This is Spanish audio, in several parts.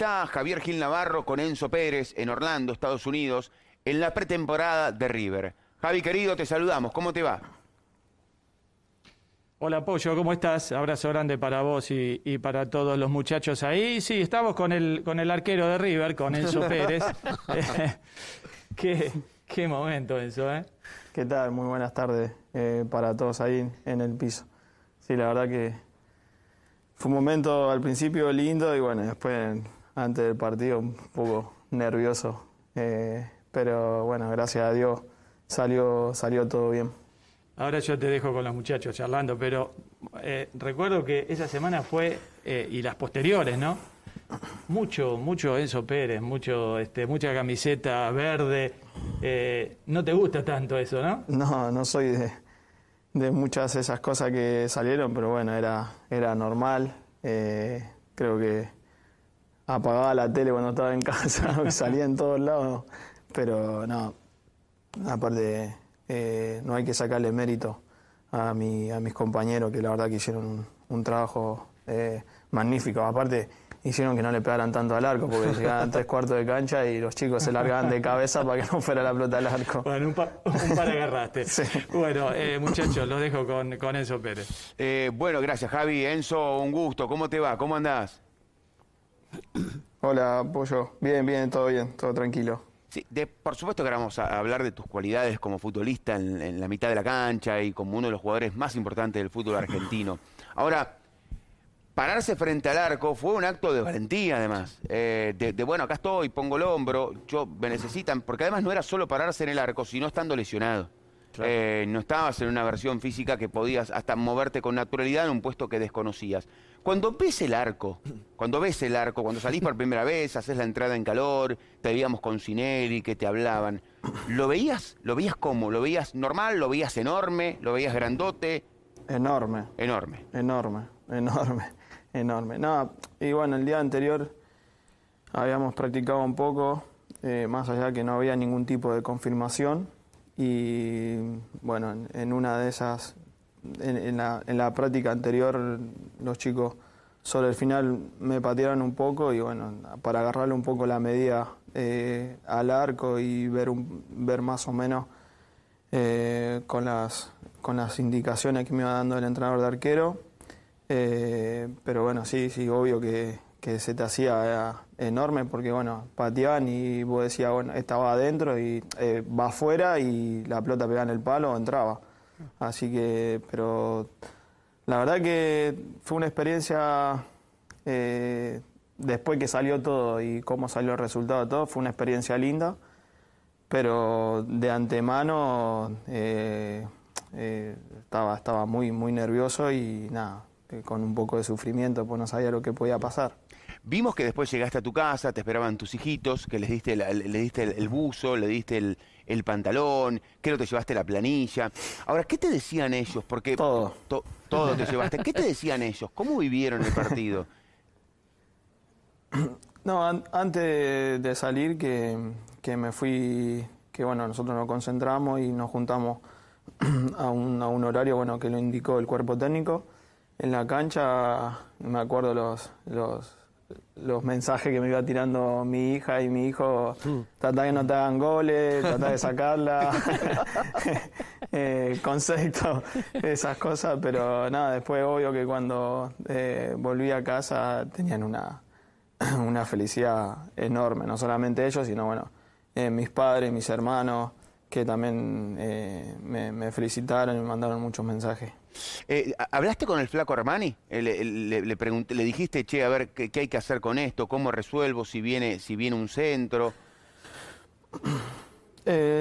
Está Javier Gil Navarro con Enzo Pérez en Orlando, Estados Unidos, en la pretemporada de River. Javi, querido, te saludamos. ¿Cómo te va? Hola Pollo, ¿cómo estás? Abrazo grande para vos y, para todos los muchachos ahí. Sí, estamos con el, con el arquero de River, con Enzo Pérez. qué, qué, momento, Enzo, ¿eh? ¿Qué tal? Muy buenas tardes eh, para todos ahí en el piso. Sí, la verdad que fue un momento al principio lindo y bueno, después antes del partido un poco nervioso. Eh, pero bueno, gracias a Dios salió, salió todo bien. Ahora yo te dejo con los muchachos charlando, pero eh, recuerdo que esa semana fue, eh, y las posteriores, ¿no? Mucho, mucho Enzo Pérez, mucho, este, mucha camiseta verde. Eh, no te gusta tanto eso, ¿no? No, no soy de, de muchas de esas cosas que salieron, pero bueno, era, era normal. creo que apagaba la tele cuando estaba en casa, salía en todos lados, pero no, aparte eh, no hay que sacarle mérito a, mi, a mis compañeros que la verdad que hicieron un, trabajo eh, magnífico. Aparte, hicieron que no le pegaran tanto al arco porque llegaban tres cuartos de cancha y los chicos se largaban de cabeza para que no fuera la pelota al arco. Bueno, un, par agarraste. Bueno, eh, muchachos, los dejo con, con Enzo Pérez. bueno, gracias Javi. Enzo, un gusto. ¿Cómo te va? ¿Cómo andás? Hola, Pollo. Bien, bien, todo bien, todo tranquilo. Sí, por supuesto que ahora vamos a hablar de tus cualidades como futbolista en, la mitad de la cancha y como uno de los jugadores más importantes del fútbol argentino. Ahora, pararse frente al arco fue un acto de valentía, además. Eh, de, bueno, acá estoy, pongo el hombro, yo me necesitan, porque además no era solo pararse en el arco, sino estando lesionado. Eh, no estabas en una versión física que podías hasta moverte con naturalidad en un puesto que desconocías. Cuando ves el arco, cuando ves el arco, cuando salís por primera vez, haces la entrada en calor, te veíamos con Cinelli, que te hablaban, ¿lo veías? ¿Lo veías cómo? ¿Lo veías normal? ¿Lo veías enorme? ¿Lo veías grandote? Enorme. Enorme. Enorme, enorme, enorme. No, y bueno, el día anterior habíamos practicado un poco, eh, más allá que no había ningún tipo de confirmación. Y bueno, en una de esas en, la, práctica anterior los chicos sobre el final me patearon un poco y bueno, para agarrarle un poco la medida eh, al arco y ver, un, ver más o menos eh, con, las, con las indicaciones que me iba dando el entrenador de arquero. Eh, pero bueno, sí, sí, obvio que, que se te hacía enorme porque bueno, pateaban y vos decías, bueno, estaba adentro y va afuera y la pelota pegaba en el palo entraba. Así que, pero la verdad que fue una experiencia, eh, después que salió todo y cómo salió el resultado todo, fue una experiencia linda, pero de antemano eh, eh, estaba, estaba muy, muy nervioso y nada, con un poco de sufrimiento, pues no sabía lo que podía pasar. Vimos que después llegaste a tu casa, te esperaban tus hijitos, que les diste, le diste el, buzo, le diste el, pantalón, creo que te llevaste la planilla. Ahora, ¿qué te decían ellos? Porque todo, todo te llevaste. ¿Qué te decían ellos? ¿Cómo vivieron el partido? No, antes de salir que, me fui, que bueno, nosotros nos concentramos y nos juntamos a un, a un horario bueno que lo indicó el cuerpo técnico. En la cancha, me acuerdo los, los los mensajes que me iba tirando mi hija y mi hijo, mm. trata que no te hagan goles, trata de sacarla, eh, concepto, esas cosas, pero nada, después obvio que cuando eh, volví a casa tenían una, una felicidad enorme, no solamente ellos, sino bueno, eh, mis padres, mis hermanos, que también eh, me, felicitaron y me mandaron muchos mensajes. Eh, ¿Hablaste con el flaco Armani? Eh, le, pregunté, le dijiste, che, a ver, ¿qué, hay que hacer con esto? ¿Cómo resuelvo si viene, si viene un centro?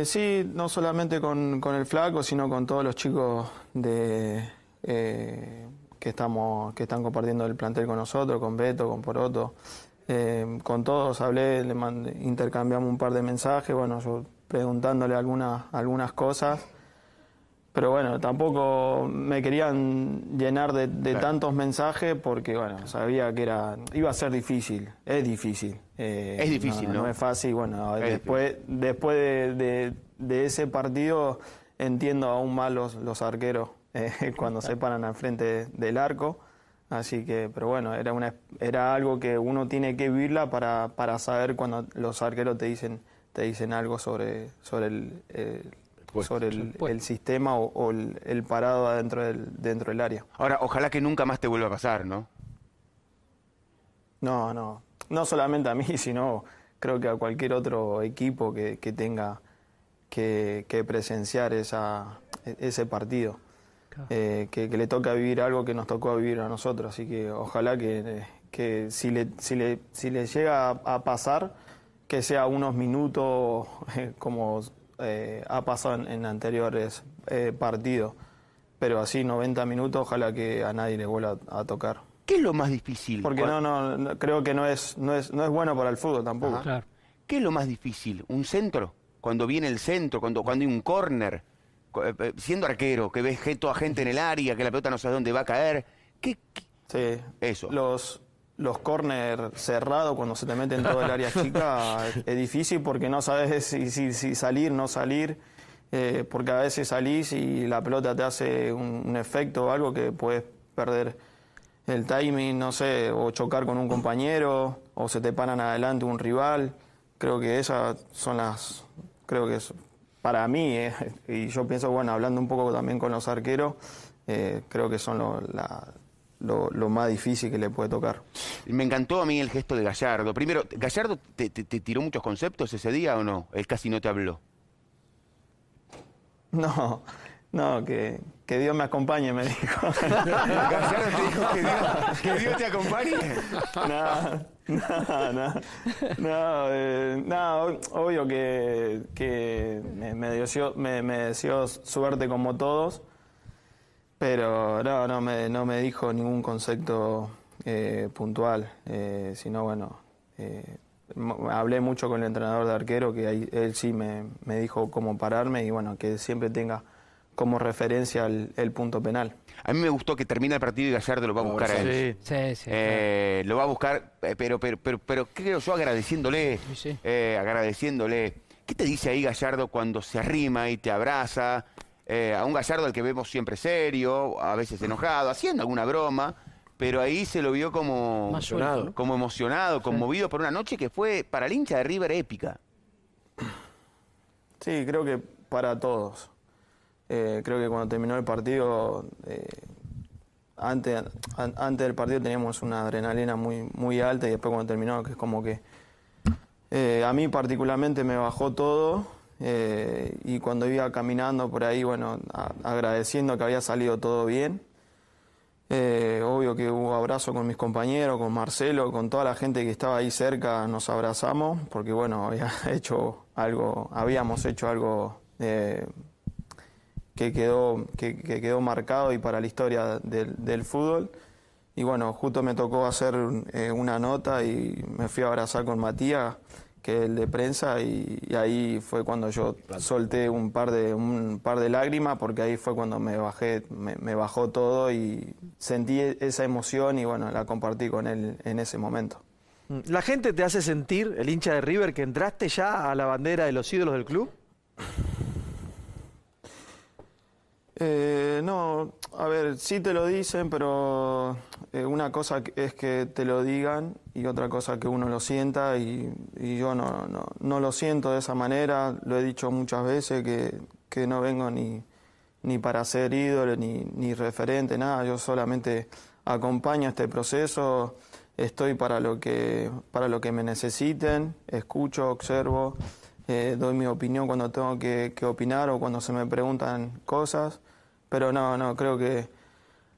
sí, no solamente con, el flaco, sino con todos los chicos de, que, estamos, que están compartiendo el plantel con nosotros, con Beto, con Poroto. con todos hablé, le intercambiamos un par de mensajes, bueno, yo preguntándole algunas, algunas cosas. Pero bueno, tampoco me querían llenar de, tantos mensajes porque, bueno, sabía que era iba a ser difícil. Es difícil. Eh, es difícil, ¿no? ¿no? es fácil. Bueno, después, después de, ese partido entiendo aún más los, los arqueros eh, cuando se paran al frente del arco. Así que, pero bueno, era, una, era algo que uno tiene que vivirla para, para saber cuando los arqueros te dicen, te dicen algo sobre, sobre el, sobre el, sistema o, el, parado adentro del, dentro del área. Ahora, ojalá que nunca más te vuelva a pasar, ¿no? No, no. No solamente a mí, sino creo que a cualquier otro equipo que, tenga que, presenciar esa, ese partido. Eh, que, le toca vivir algo que nos tocó vivir a nosotros. Así que ojalá que, que si, le, si, le, si le llega a, pasar, que sea unos minutos como eh, ha pasado en, anteriores eh, partidos. Pero así 90 minutos, ojalá que a nadie le vuelva a, tocar. ¿Qué es lo más difícil? Porque no, no, creo que no es, no, es, no es bueno para el fútbol tampoco. ¿Qué es lo más difícil? ¿Un centro? Cuando viene el centro, cuando, cuando hay un córner, eh, siendo arquero, que ves toda gente en el área, que la pelota no sabe dónde va a caer. ¿Qué, Sí. Eso. Los, los corners cerrados cuando se te mete en todo el área chica es difícil porque no sabes si, si, salir, no salir, eh, porque a veces salís y la pelota te hace un, efecto o algo que puedes perder el timing, no sé, o chocar con un compañero, o se te paran adelante un rival. Creo que esas son las, creo que es para mí, eh, y yo pienso, bueno, hablando un poco también con los arqueros, eh, creo que son lo, la, lo, más difícil que le puede tocar. Me encantó a mí el gesto de Gallardo. Primero, ¿Gallardo te, tiró muchos conceptos ese día o no? Él casi no te habló. No, no, que, Dios me acompañe, me dijo. ¿Gallardo te dijo que Dios, te acompañe? No, no, no, no, eh, no obvio que, que me, me, suerte como todos pero no, no me, no me dijo ningún concepto eh, puntual, eh, sino bueno, eh, hablé mucho con el entrenador de arquero, que ahí, él sí me, me, dijo cómo pararme y bueno, que siempre tenga como referencia el, punto penal. A mí me gustó que termina el partido y Gallardo lo va a buscar a él. Sí, sí, Lo va a buscar, pero, pero, pero, pero creo yo agradeciéndole, agradeciéndole. ¿Qué te dice ahí Gallardo cuando se arrima y te abraza? Eh, a un Gallardo al que vemos siempre serio, a veces enojado, haciendo alguna broma, pero ahí se lo vio como emocionado, como emocionado conmovido por una noche que fue para el hincha de River épica. Sí, creo que para todos. Eh, creo que cuando terminó el partido, eh, antes, antes del partido teníamos una adrenalina muy, muy alta y después cuando terminó, que es como que a mí particularmente me bajó todo eh, y cuando iba caminando por ahí, bueno, agradeciendo que había salido todo bien. Eh, obvio que hubo abrazo con mis compañeros, con Marcelo, con toda la gente que estaba ahí cerca, nos abrazamos, porque bueno, había hecho algo, habíamos hecho algo eh, que, quedó, que, quedó marcado y para la historia del, del fútbol. Y bueno, justo me tocó hacer una nota y me fui a abrazar con Matías que el de prensa y, ahí fue cuando yo solté un par de un par de lágrimas porque ahí fue cuando me bajé me, bajó todo y sentí esa emoción y bueno la compartí con él en ese momento. Mm, la gente te hace sentir el hincha de River que entraste ya a la bandera de los ídolos del club eh, no a ver sí te lo dicen pero eh, una cosa es que te lo digan y otra cosa que uno lo sienta y, yo no, no, no, lo siento de esa manera, lo he dicho muchas veces que, que no vengo ni, ni para ser ídolo ni, ni referente, nada, yo solamente acompaño este proceso, estoy para lo que, para lo que me necesiten, escucho, observo, eh, doy mi opinión cuando tengo que, que opinar o cuando se me preguntan cosas, pero no, no, creo que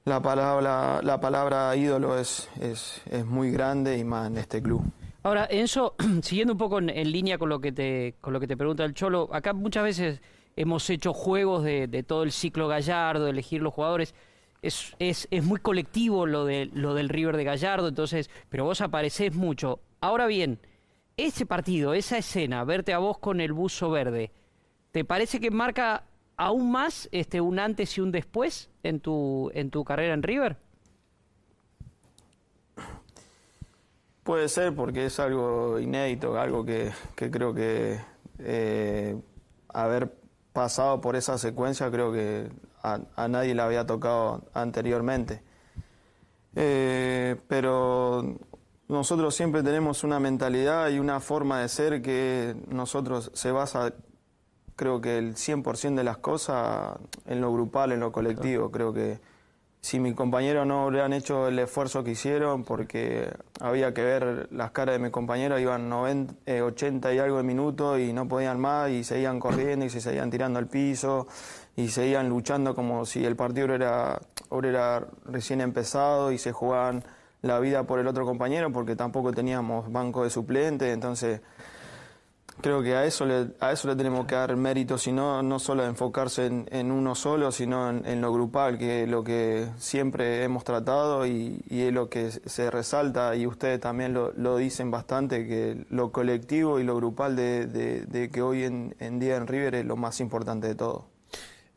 la palabra, la palabra ídolo es, es, es, muy grande y más en este club. Ahora, Enzo, siguiendo un poco en, línea con lo que te con lo que te pregunta el Cholo, acá muchas veces hemos hecho juegos de, de todo el ciclo Gallardo, de elegir los jugadores. Es, es, es, muy colectivo lo, de, lo del River de Gallardo, entonces, pero vos aparecés mucho. Ahora bien, ese partido, esa escena, verte a vos con el buzo verde, ¿te parece que marca aún más este, un antes y un después en tu, en tu carrera en River? Puede ser porque es algo inédito, algo que, creo que eh, haber pasado por esa secuencia creo que a, nadie le había tocado anteriormente. Eh, pero nosotros siempre tenemos una mentalidad y una forma de ser que nosotros se basa, creo que el 100% de las cosas en lo grupal, en lo colectivo. Creo que si mis compañeros no hubieran hecho el esfuerzo que hicieron, porque había que ver las caras de mis compañeros, iban 90, eh, 80 y algo de minutos y no podían más y seguían corriendo y se seguían tirando al piso y seguían luchando como si el partido era, era recién empezado y se jugaban la vida por el otro compañero porque tampoco teníamos banco de suplente, entonces creo que a eso le, a eso le tenemos que dar mérito, sino no solo enfocarse en, uno solo, sino en, lo grupal, que es lo que siempre hemos tratado y, es lo que se resalta y ustedes también lo, dicen bastante, que lo colectivo y lo grupal de, que hoy en, en, día en River es lo más importante de todo.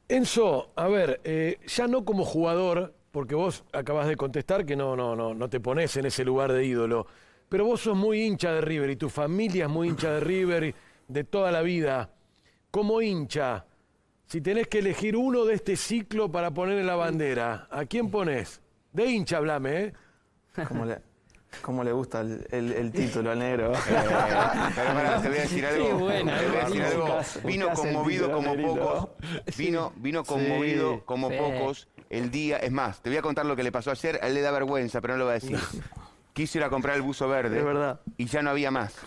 Enzo, a ver, eh, ya no como jugador, porque vos acabas de contestar que no, no, no, no te pones en ese lugar de ídolo. Pero vos sos muy hincha de River y tu familia es muy hincha de River de toda la vida. Como hincha, si tenés que elegir uno de este ciclo para poner en la bandera, ¿a quién pones? De hincha, hablame, ¿eh? ¿Cómo le, cómo le gusta el, el, el título al negro? Eh, pero te voy a decir algo. Qué buena, te voy a decir algo. Vino conmovido como negrito. pocos. Vino, vino conmovido como Sí. pocos el día. Es más, te voy a contar lo que le pasó ayer. A él le da vergüenza, pero no lo va a decir. Quiso ir a comprar el buzo verde. Es verdad. Y ya no había más.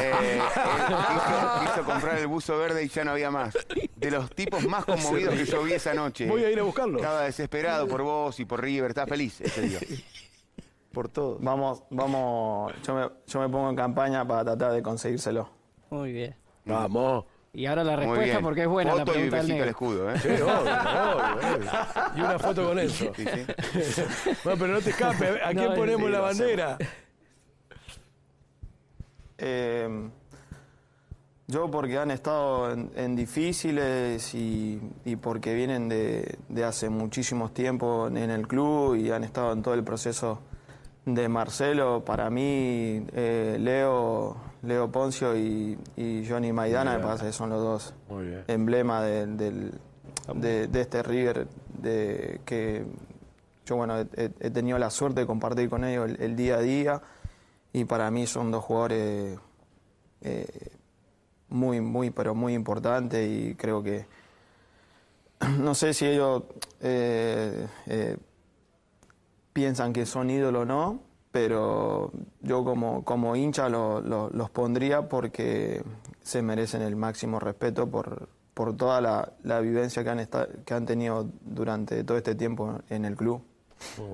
Eh, quiso, quiso comprar el buzo verde y ya no había más. De los tipos más conmovidos que yo vi esa noche. Voy a ir a buscarlo. Estaba desesperado por vos y por River. Estaba feliz ese día. Por todo. Vamos, vamos, yo me, yo me pongo en campaña para tratar de conseguírselo. Muy bien. Vamos. Y ahora la respuesta porque es buena la Foto y pregunta del besito al escudo, ¿eh? Sí, obvio, obvio, obvio. Y una foto con eso. Sí, sí. Bueno, pero no te escapes. ¿A quién No, ponemos sí, la bandera? Eh, yo porque han estado en, en difíciles y, y porque vienen de, de hace muchísimos tiempos en el club y han estado en todo el proceso de Marcelo, para mí eh, Leo, Leo Poncio y, y Johnny Maidana me parece que son los dos emblemas de, del- de- de este River de que yo bueno he, he- he tenido la suerte de compartir con ellos el, el día a día y para mí son dos jugadores eh, muy muy pero muy importantes y creo que no sé si ellos eh, eh, piensan que son ídolos o no pero yo como, como hincha lo- lo- los pondría porque se merecen el máximo respeto por, por toda la, la vivencia que han, esta- que han tenido durante todo este tiempo en el club.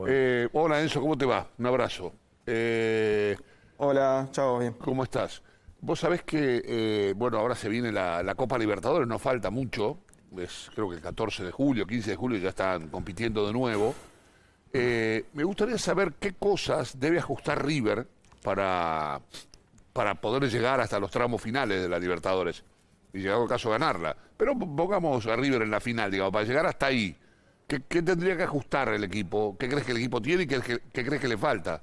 Eh, hola Enzo, ¿cómo te va? Un abrazo. Eh, Hola, chao, bien. ¿Cómo estás? Vos sabés que, eh, bueno, ahora se viene la, la Copa Libertadores, no falta mucho. Es creo que el 14 de julio, 15 de julio ya están compitiendo de nuevo. Eh, me gustaría saber qué cosas debe ajustar River para, para poder llegar hasta los tramos finales de la Libertadores y llegado el caso ganarla. Pero pongamos a River en la final, digamos, para llegar hasta ahí. ¿Qué, tendría que ajustar el equipo? ¿Qué crees que el equipo tiene y qué crees que le falta?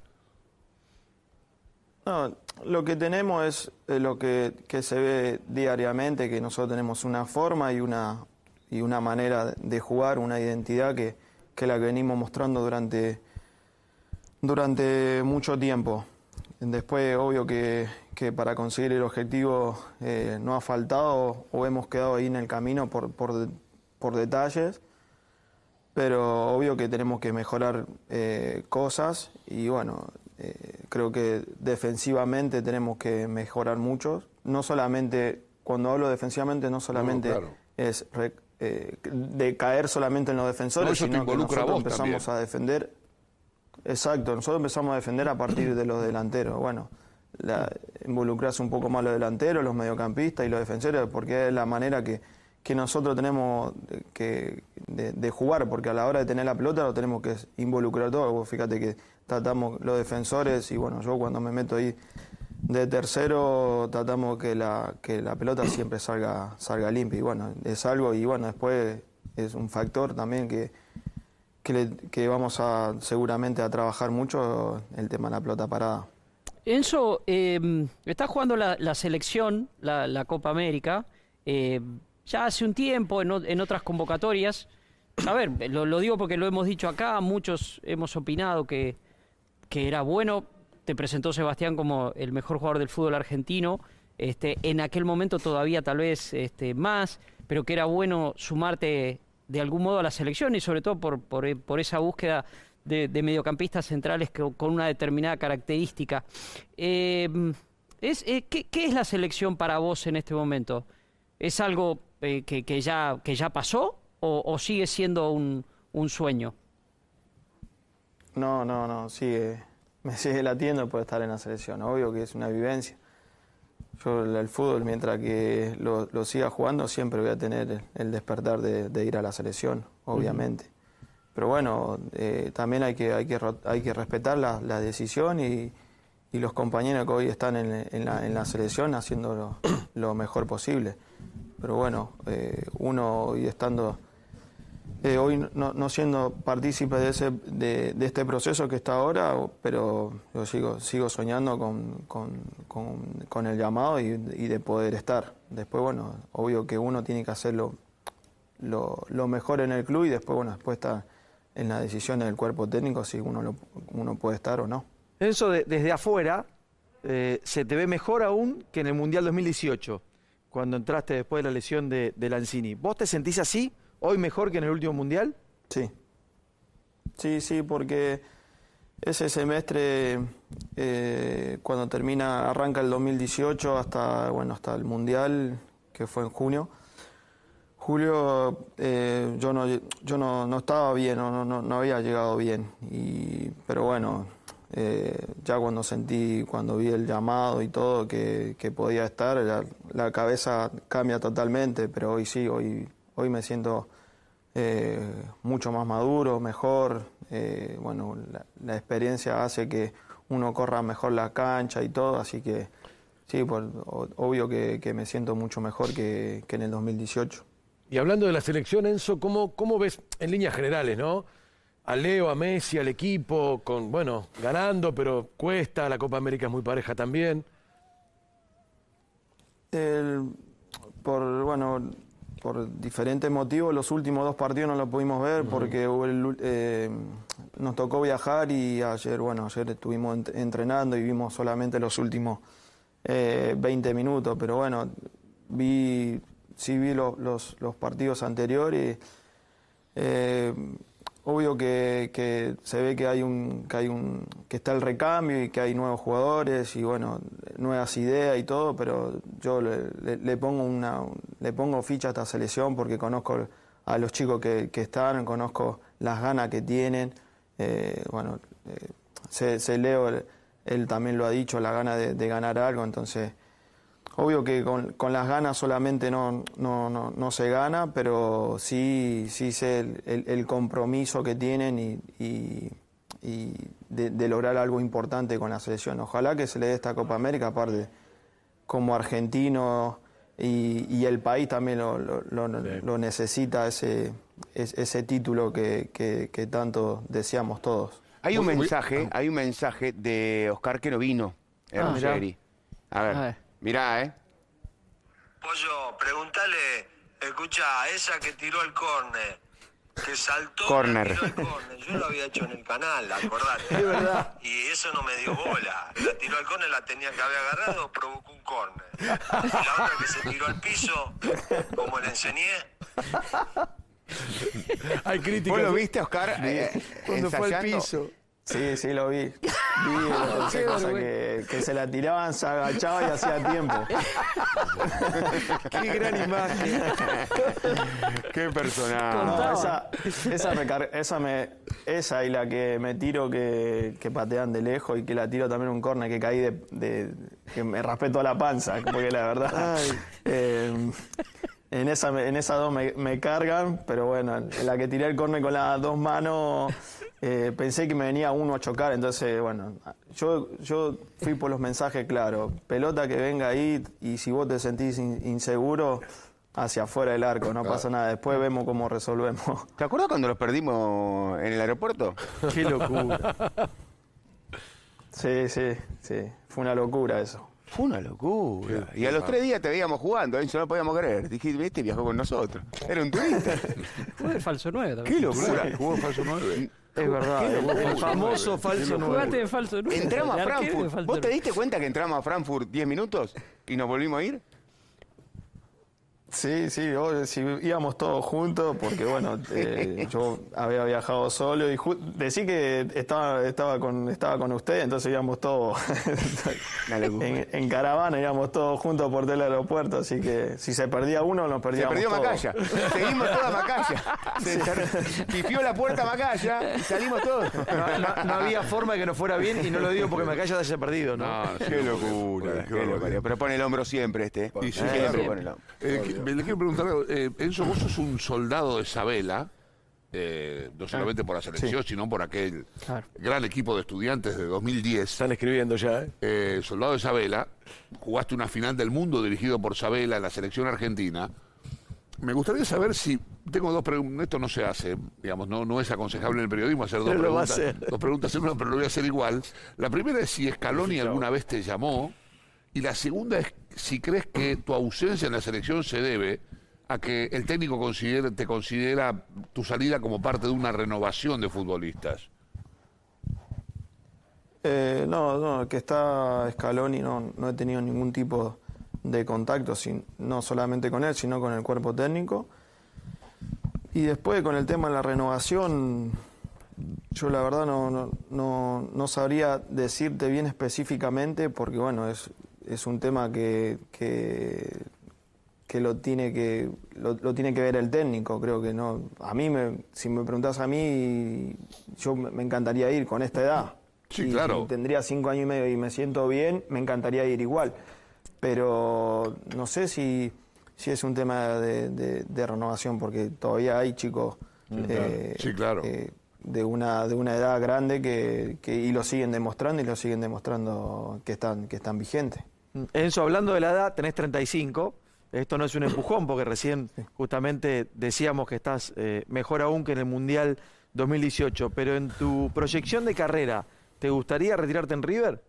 No, lo que tenemos es eh, lo que, que se ve diariamente, que nosotros tenemos una forma y una, y una manera de jugar, una identidad que, que la que venimos mostrando durante, durante mucho tiempo. Después, obvio que, que para conseguir el objetivo eh, no ha faltado o hemos quedado ahí en el camino por, por, por detalles, pero obvio que tenemos que mejorar eh, cosas y bueno, eh, creo que defensivamente tenemos que mejorar mucho. No solamente, cuando hablo defensivamente, no solamente claro. es re- eh, de caer solamente en los defensores, No, eso sino que a nosotros vos empezamos también. a defender. Exacto, nosotros empezamos a defender a partir de los delanteros. Bueno, la, involucrarse un poco más los delanteros, los mediocampistas y los defensores, porque es la manera que, que nosotros tenemos que, de, de jugar, porque a la hora de tener la pelota lo tenemos que involucrar todo. Fíjate que tratamos los defensores y bueno, yo cuando me meto ahí de tercero tratamos que la, que la pelota siempre salga, salga limpia y bueno, es algo y bueno, después es un factor también que, que, le- que vamos a seguramente a trabajar mucho el tema de la pelota parada. Enzo, eh, está jugando la, la selección, la, la Copa América, eh, ya hace un tiempo en, o- en otras convocatorias. a ver, lo, lo digo porque lo hemos dicho acá, muchos hemos opinado que, que era bueno. Te presentó Sebastián como el mejor jugador del fútbol argentino. Este, en aquel momento todavía tal vez este, más, pero que era bueno sumarte de algún modo a la selección y sobre todo por, por, por esa búsqueda de, de mediocampistas centrales que- con una determinada característica. Eh, es, eh, ¿qué, qué es la selección para vos en este momento? ¿Es algo eh, que, que ya, que ya pasó o, o sigue siendo un, un sueño? No, no, no, sigue, me sigue latiendo por estar en la selección. Obvio que es una vivencia. Yo el, fútbol, mientras que lo, lo siga jugando, siempre voy a tener el, el despertar de, de ir a la selección, obviamente. Pero bueno, eh, también hay que, hay que, hay que respetar la, la decisión y, y los compañeros que hoy están en, en la, en la selección haciendo lo, lo mejor posible. Pero bueno, eh, uno hoy estando eh, hoy no, siendo partícipe de, ese, de, este proceso que está ahora, pero yo sigo, sigo soñando con, con- con- el llamado y, de poder estar. Después, bueno, obvio que uno tiene que hacerlo lo, mejor en el club y después, bueno, después está en la decisión del cuerpo técnico si uno, lo- uno puede estar o no. De- desde afuera, eh, se te ve mejor aún que en el Mundial 2018, cuando entraste después de la lesión de, de Lanzini. ¿Vos te sentís así, hoy mejor que en el último Mundial? Sí. Sí, sí, porque ese semestre, eh, cuando termina, arranca el 2018 hasta, bueno, hasta el Mundial, que fue en junio. Julio, eh, yo, no, yo no, no estaba bien, no, no, no había llegado bien. Y, pero bueno, eh, ya cuando sentí, cuando vi el llamado y todo, que, que podía estar, la, la cabeza cambia totalmente, pero hoy sí, hoy, hoy me siento eh, mucho más maduro, mejor. eh, bueno, la, la experiencia hace que uno corra mejor la cancha y todo, así que sí, por- o- obvio que, que me siento mucho mejor que, que en el 2018. Y hablando de la selección, Enzo, ¿cómo, cómo ves en líneas generales, no? A Leo, a Messi, al equipo, con, bueno, ganando, pero cuesta, la Copa América es muy pareja también. El- por, bueno, por diferentes motivos, los últimos dos partidos no los pudimos ver porque el eh, nos tocó viajar y ayer, bueno, ayer estuvimos ent- entrenando y vimos solamente los últimos eh, 20 minutos, pero bueno, vi, sí vi lo- los, los partidos anteriores. Eh, obvio que, se ve que hay un que hay un que está el recambio y que hay nuevos jugadores y bueno nuevas ideas y todo pero yo le, le- pongo una le pongo ficha a esta selección porque conozco a los chicos que, están conozco las ganas que tienen. Eh, bueno eh, se, se leo él también lo ha dicho la gana de, de ganar algo entonces Obvio que con, con las ganas solamente no, no, no, no se gana, pero sí, sí sé el, el- el compromiso que tienen y, y- y de, de lograr algo importante con la selección. Ojalá que se le dé esta Copa América, aparte, como argentino y, y el país también lo, lo- lo- lo necesita, ese, es- ese título que, que- que tanto deseamos todos. Hay un mensaje, hay un mensaje de Oscar que no vino, Ah, Ruggeri. A ver, A ver. Mirá, ¿eh? Pollo, pregúntale, escucha, esa que tiró el córner, que saltó Córner. y tiró el córner. Yo lo había hecho en el canal, acordate. Es verdad. Y eso no me dio bola. La tiró al córner, la tenía que haber agarrado, provocó un córner. Y la otra que se tiró al piso, como le enseñé, Hay críticas. ¿Vos lo viste, Oscar? eh, Cuando fue al piso. Sí, sí, lo vi. Vi esa cosa que, que se la tiraban, se agachaba y hacía tiempo. Qué gran imagen. Qué personaje. No, esa, esa, me esa, me- esa y la que me tiro que, que patean de lejos y que la tiro también un córner que caí de, de- que me raspé toda la panza, porque la verdad eh, en esa me- en esas dos me, me cargan, pero bueno, en la que tiré el córner con las dos manos eh, pensé que me venía uno a chocar, entonces bueno, yo, yo fui por los mensajes claros, pelota que venga ahí y si vos te sentís in- inseguro hacia afuera del arco, no pasa nada, después vemos cómo resolvemos. ¿Te acuerdas cuando los perdimos en el aeropuerto? Qué locura. Sí, sí, sí. Fue una locura eso. Fue una locura. Y a los tres días te veíamos jugando, Enzo, no podíamos creer. Dijiste, este viajó con nosotros. Era un turista. Fue el falso 9 también. Qué locura. Jugó en falso 9. Es verdad, Qué el, famoso falso Jugaste 9. de falso 9. Entramos a Frankfurt. ¿Vos te diste cuenta que entramos a Frankfurt 10 minutos y nos volvimos a ir? Sí, sí, obvio, sí, íbamos todos juntos porque, bueno, eh, yo había viajado solo y decí que estaba, estaba, con, estaba con usted, entonces íbamos todos en, en caravana, íbamos todos juntos por todo el aeropuerto, así que si se perdía uno, nos Se perdíamos perdió todos. Macaya. Seguimos toda Macaya. Se pifió la puerta Macaya y salimos todos. No, no- no había forma de que no fuera bien y no lo digo porque me haya haya perdido, ¿no? No, Qué locura, qué locura. Pero pone el hombro siempre este. Y sí, siempre pone el hombro. Eh, le quiero preguntar, eh, Enzo, vos sos un soldado de Sabela, eh, no solamente por la selección, sino por aquel Claro. gran equipo de estudiantes de 2010. Están escribiendo ya, ¿eh? Eh, soldado de Sabela, jugaste una final del mundo dirigido por Sabela en la selección argentina. Me gustaría saber si, tengo dos preguntas, esto no se hace, digamos, no, no es aconsejable en el periodismo hacer dos Pero lo va a preguntas, hacer. dos preguntas en una, pero lo voy a hacer igual. La primera es si Scaloni alguna vez te llamó, y la segunda es si crees que tu ausencia en la selección se debe a que el técnico te considera tu salida como parte de una renovación de futbolistas. Eh, no, no, que está Scaloni, no, no he tenido ningún tipo de contacto, sin- no solamente con él, sino con el cuerpo técnico. Y después con el tema de la renovación, yo la verdad no, no, no, no sabría decirte bien específicamente, porque bueno, es, es un tema que, que, que lo tiene que lo, lo tiene que ver el técnico, creo que no. A mí, me, si me preguntás a mí, yo me encantaría ir con esta edad. Sí, Y claro. si tendría cinco años y medio y me siento bien, me encantaría ir igual. Pero no sé si, si es un tema de, de- de renovación, porque todavía hay chicos eh, Sí, claro. eh, de, una, de una edad grande que, que- y lo siguen demostrando y lo siguen demostrando que están, que están vigentes. Enzo, hablando de la edad, tenés 35. Esto no es un empujón porque recién justamente decíamos que estás eh, mejor aún que en el Mundial 2018. Pero en tu proyección de carrera, ¿te gustaría retirarte en River?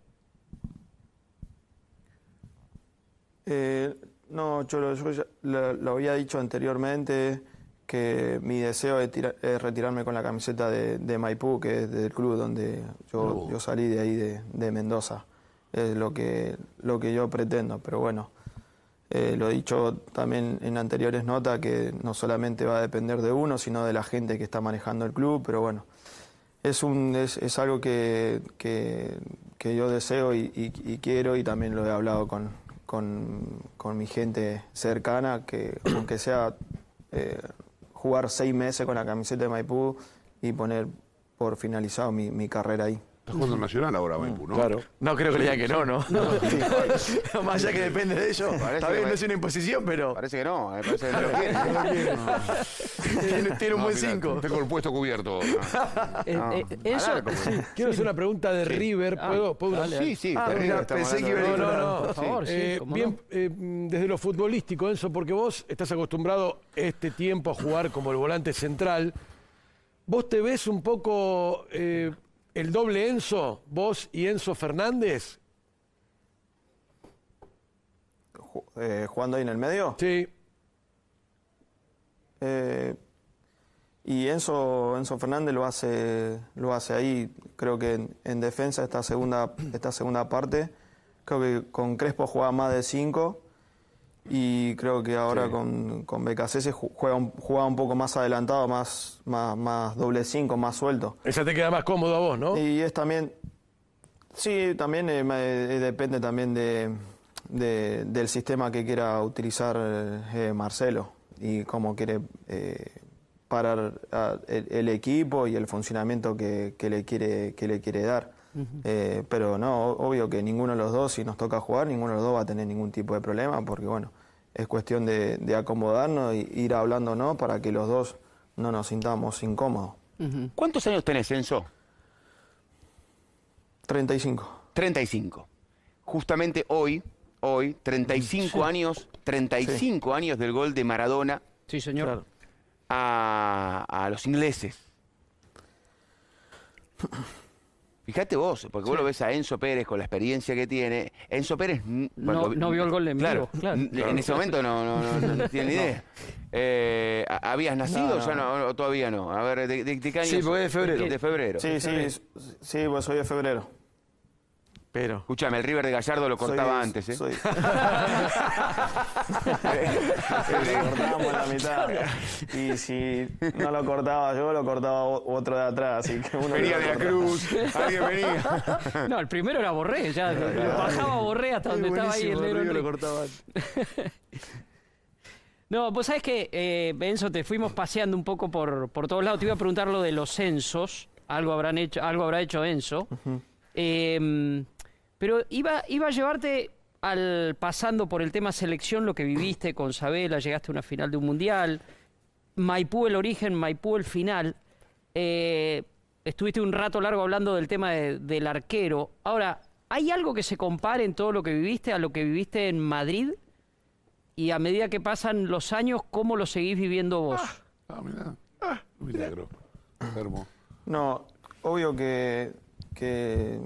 Eh, no, yo, lo, yo ya lo, lo había dicho anteriormente que mi deseo es, tira- es retirarme con la camiseta de, de Maipú, que es del club donde yo, yo salí de ahí, de, de Mendoza. Es lo que, lo que yo pretendo, pero bueno, eh, lo he dicho también en anteriores notas que no solamente va a depender de uno, sino de la gente que está manejando el club, pero bueno, es, un, es, algo que, que, yo deseo y quiero y también lo he hablado con, con, con mi gente cercana, que aunque sea eh, jugar seis meses con la camiseta de Maipú y poner por finalizado mi, mi carrera ahí. Estás jugando en Nacional ahora, Maipú, ¿no? Claro. No creo que le digan que no, ¿no? Más allá que depende de ellos. Está bien, me- no es una imposición, pero Parece que no, me parece que no lo quiere. tiene, tiene un No, buen mirá, 5. Tengo el puesto cubierto. Eh, No, eh, al eso, arco. Quiero hacer una pregunta de River. Ah, ¿Puedo? ¿Puedo? Sí, sí, Ah, estamos pensé que iba a No, no, no. Por favor, sí, Eh, cómo bien, no. eh, mm, desde lo futbolístico, Enzo, porque vos estás acostumbrado este tiempo a jugar como el volante central. ¿Vos te ves un poco eh, el doble Enzo, vos y Enzo Fernández? Eh, jugando ahí en el medio. Sí. Eh, y Enzo, Enzo Fernández lo hace, lo hace ahí, creo que en, en defensa esta segunda, esta segunda parte. Creo que con Crespo juega más de 5 y creo que ahora con, con BKC juega un, juega un poco más adelantado, más, más, más doble 5, más suelto. Esa te queda más cómodo a vos, ¿no? Y es también, sí, también eh, eh, depende también de, de- del sistema que quiera utilizar eh, Marcelo y cómo quiere eh, parar a- el, el equipo y el funcionamiento que, que le quiere que le quiere dar. Eh, pero no, obvio que ninguno de los dos, si nos toca jugar, ninguno de los dos va a tener ningún tipo de problema, porque bueno, es cuestión de, de acomodarnos e ir hablando no para que los dos no nos sintamos incómodos. ¿Cuántos años tenés, Enzo? 35. 35. Justamente hoy, hoy, 35 años, 35 años del gol de Maradona sí, señor. Claro. a, a los ingleses. Fíjate vos, porque vos lo ves a Enzo Pérez con la experiencia que tiene. Enzo Pérez. n- No- no vio el gol en claro, vivo, claro. En ese momento no, no, no, no tiene ni idea. Eh, ¿Habías nacido No, ya no. no, o todavía no? A ver, ¿de, de- de qué año? Sí, porque es de febrero. De febrero. Sí, sí, sí, pues soy de febrero. Pero. Escúchame, el River de Gallardo lo cortaba Soy- antes, ¿eh? soy- lo cortábamos la mitad. Y si no lo cortaba yo, lo cortaba otro de atrás. Así que uno Venía lo de la cortaba. Cruz, alguien venía. No, el primero era Borré, ya bajaba Borré hasta donde estaba ahí el negro Enrique. No, vos sabés que, eh, Benzo, te fuimos paseando un poco por, por todos lados. Te iba a preguntar lo de los censos. Algo, habrán hecho, algo habrá hecho Enzo. Eh, pero iba, iba a llevarte al pasando por el tema selección, lo que viviste con Sabela, llegaste a una final de un mundial. Maipú el origen, Maipú el final. Eh, estuviste un rato largo hablando del tema de- del arquero. Ahora, ¿hay algo que se compare en todo lo que viviste a lo que viviste en Madrid? Y a medida que pasan los años, ¿cómo lo seguís viviendo vos? Ah, mirá. Un milagro. Enfermo. No, obvio que, que,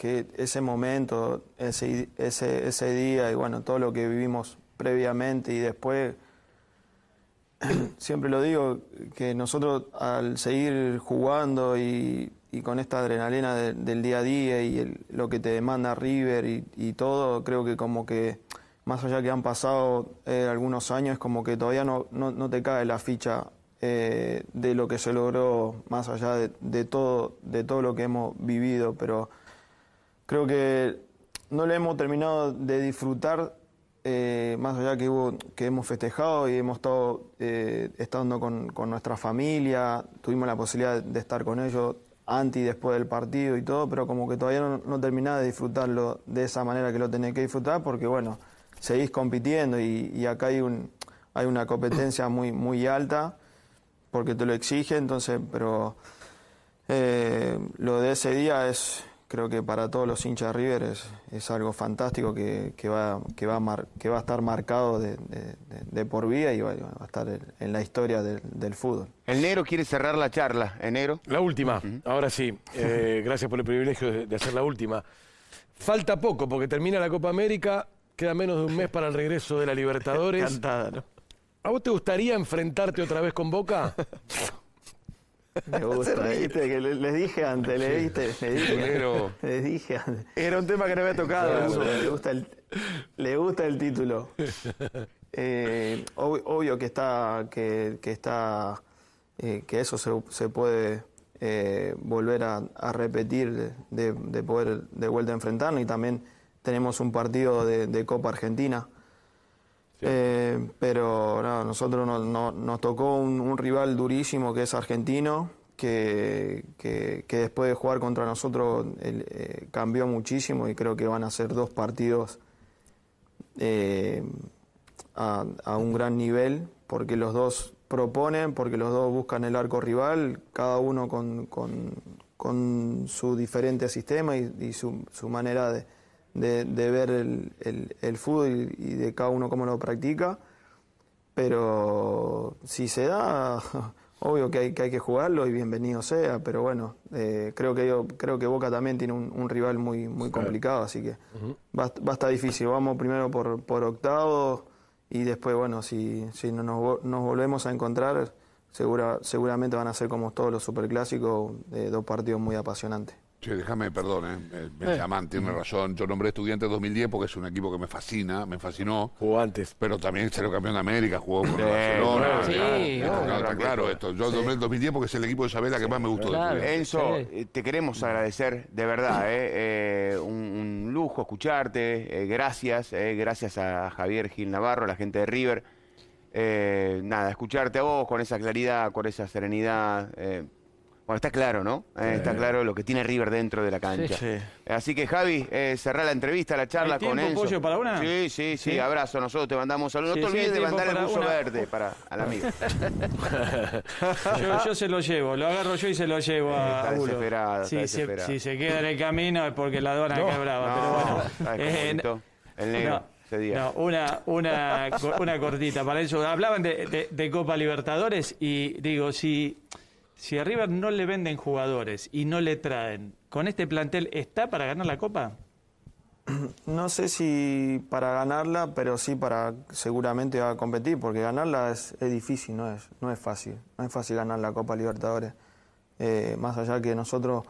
que ese momento, ese, ese, ese día y bueno, todo lo que vivimos previamente y después, siempre lo digo, que nosotros al seguir jugando y, y con esta adrenalina de- del día a día y lo que te demanda River y, y todo, creo que como que más allá que han pasado eh, algunos años, como que todavía no, no, no te cae la ficha eh, de lo que se logró, más allá de, de todo, de todo lo que hemos vivido, pero creo que no le hemos terminado de disfrutar, eh, más allá que, que hemos festejado y hemos estado eh, estando con, con nuestra familia, tuvimos la posibilidad de estar con ellos antes y después del partido y todo, pero como que todavía no, no terminás de disfrutarlo de esa manera que lo tenés que disfrutar, porque bueno, seguís compitiendo y, y acá hay, un, hay una competencia muy, muy alta, porque te lo exige, entonces, pero eh, lo de ese día es, creo que para todos los hinchas de River es, es algo fantástico que, que va, que, va a mar- que va a estar marcado de, de- de- de por vida y va, va a estar en, en la historia del, del fútbol. El negro quiere cerrar la charla. ¿eh, negro? La última, ahora sí. Eh, gracias por el privilegio de, de hacer la última. Falta poco porque termina la Copa América, queda menos de un mes para el regreso de la Libertadores. Cantada, ¿no? ¿A vos te gustaría enfrentarte otra vez con Boca? Me gusta, ¿viste? Que le- les dije antes, le, ¿viste? Le dije, Negro. les dije antes. Era un tema que no había tocado. le, gusta el, le gusta el título. Eh, ob- obvio que está, que, que está, eh, que eso se, se puede eh, volver a, a repetir, de, de- de poder de vuelta enfrentarnos y también tenemos un partido de, de Copa Argentina. Eh, pero no, nosotros no- no- nos tocó un, rival durísimo que es argentino, que, después de jugar contra nosotros eh, cambió muchísimo y creo que van a ser dos partidos eh, a, un gran nivel, porque los dos proponen, porque los dos buscan el arco rival, cada uno con, con- su diferente sistema y, su manera de, de- de ver el, el- el fútbol y de cada uno cómo lo practica. Pero si se da, obvio que hay, que hay que jugarlo y bienvenido sea, pero bueno, eh, creo, que yo, creo que Boca también tiene un, un rival muy, muy complicado, así que va, va a estar difícil. Vamos primero por, por octavo y después, bueno, si, si no nos volvemos a encontrar, segura, seguramente van a ser como todos los superclásicos, eh, dos partidos muy apasionantes. Che, déjame, perdón, eh. eh, Benjamín tiene razón. Yo nombré Estudiantes 2010 porque es un equipo que me fascina, me fascinó. Jugó antes. Pero también salió campeón de América, jugó con Sí, Barcelona. sí, claro. obvio. No, está claro esto. Yo nombré el 2010 porque es el equipo de Isabela que más me gustó. Claro. Enzo, Sí. eh, te queremos agradecer, de verdad, eh, eh, un, un lujo escucharte, eh, gracias, eh, gracias a Javier Gil Navarro, la gente de River. Eh, nada, escucharte a vos con esa claridad, con esa serenidad. Eh, bueno, está claro, ¿no? Eh, está claro lo que tiene River dentro de la cancha. Sí. Así que Javi, eh, cerrá la entrevista, la charla ¿Hay con Enzo. Pollo, para una? Sí, sí, sí, ¿Sí? abrazo, nosotros te mandamos saludos. No te olvides de mandar el buzo una. verde para al amigo. Yo, yo se lo llevo, lo agarro yo y se lo llevo a, Está desesperado, Si, está se, si se queda en el camino es porque la aduana queda brava. pero bueno. ¿sabes cómo Eh, el negro no, no, una, una, una cortita para eso. Hablaban de, de- de Copa Libertadores y digo, si, Si a River no le venden jugadores y no le traen, ¿con este plantel está para ganar la Copa? No sé si para ganarla, pero sí para seguramente va a competir, porque ganarla es, es difícil, no es, no es fácil. No es fácil ganar la Copa Libertadores. Eh, más allá que nosotros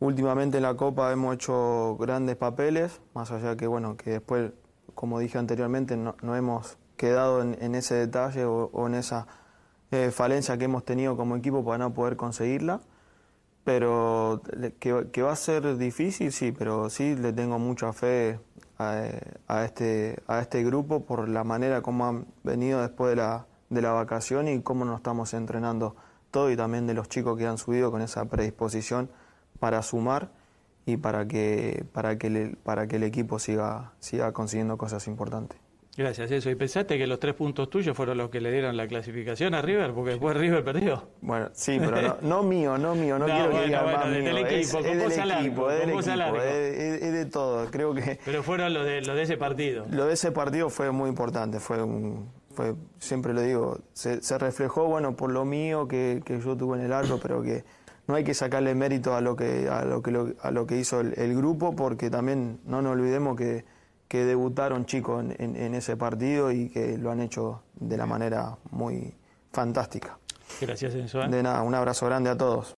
últimamente en la Copa hemos hecho grandes papeles, más allá que bueno, que después, como dije anteriormente, no, hemos quedado en, ese detalle o en esa eh, falencia que hemos tenido como equipo para no poder conseguirla. Pero que, que va a ser difícil, sí, pero sí le tengo mucha fe a, a este, a este grupo por la manera como han venido después de la, de la vacación y cómo nos estamos entrenando todo y también de los chicos que han subido con esa predisposición para sumar y para que, para que, para que el equipo siga, siga consiguiendo cosas importantes. Gracias, eso. ¿Y pensaste que los tres puntos tuyos fueron los que le dieron la clasificación a River? Porque después River perdió. Bueno, sí, pero no, no mío, no mío, no, No, quiero bueno, que diga bueno, más del mío. equipo, es, es del equipo, es del equipo, es, es- de todo. Creo que Pero fueron los de, los de ese partido. lo de ese partido fue muy importante, fue un, fue, siempre lo digo, se, se reflejó, bueno, por lo mío que, que yo tuve en el arco, pero que no hay que sacarle mérito a lo que, a lo que, a lo que hizo el, el grupo, porque también no nos olvidemos que, que debutaron chicos en, en- en ese partido y que lo han hecho de la manera muy fantástica. Gracias, Enzo. ¿eh? De nada, un abrazo grande a todos.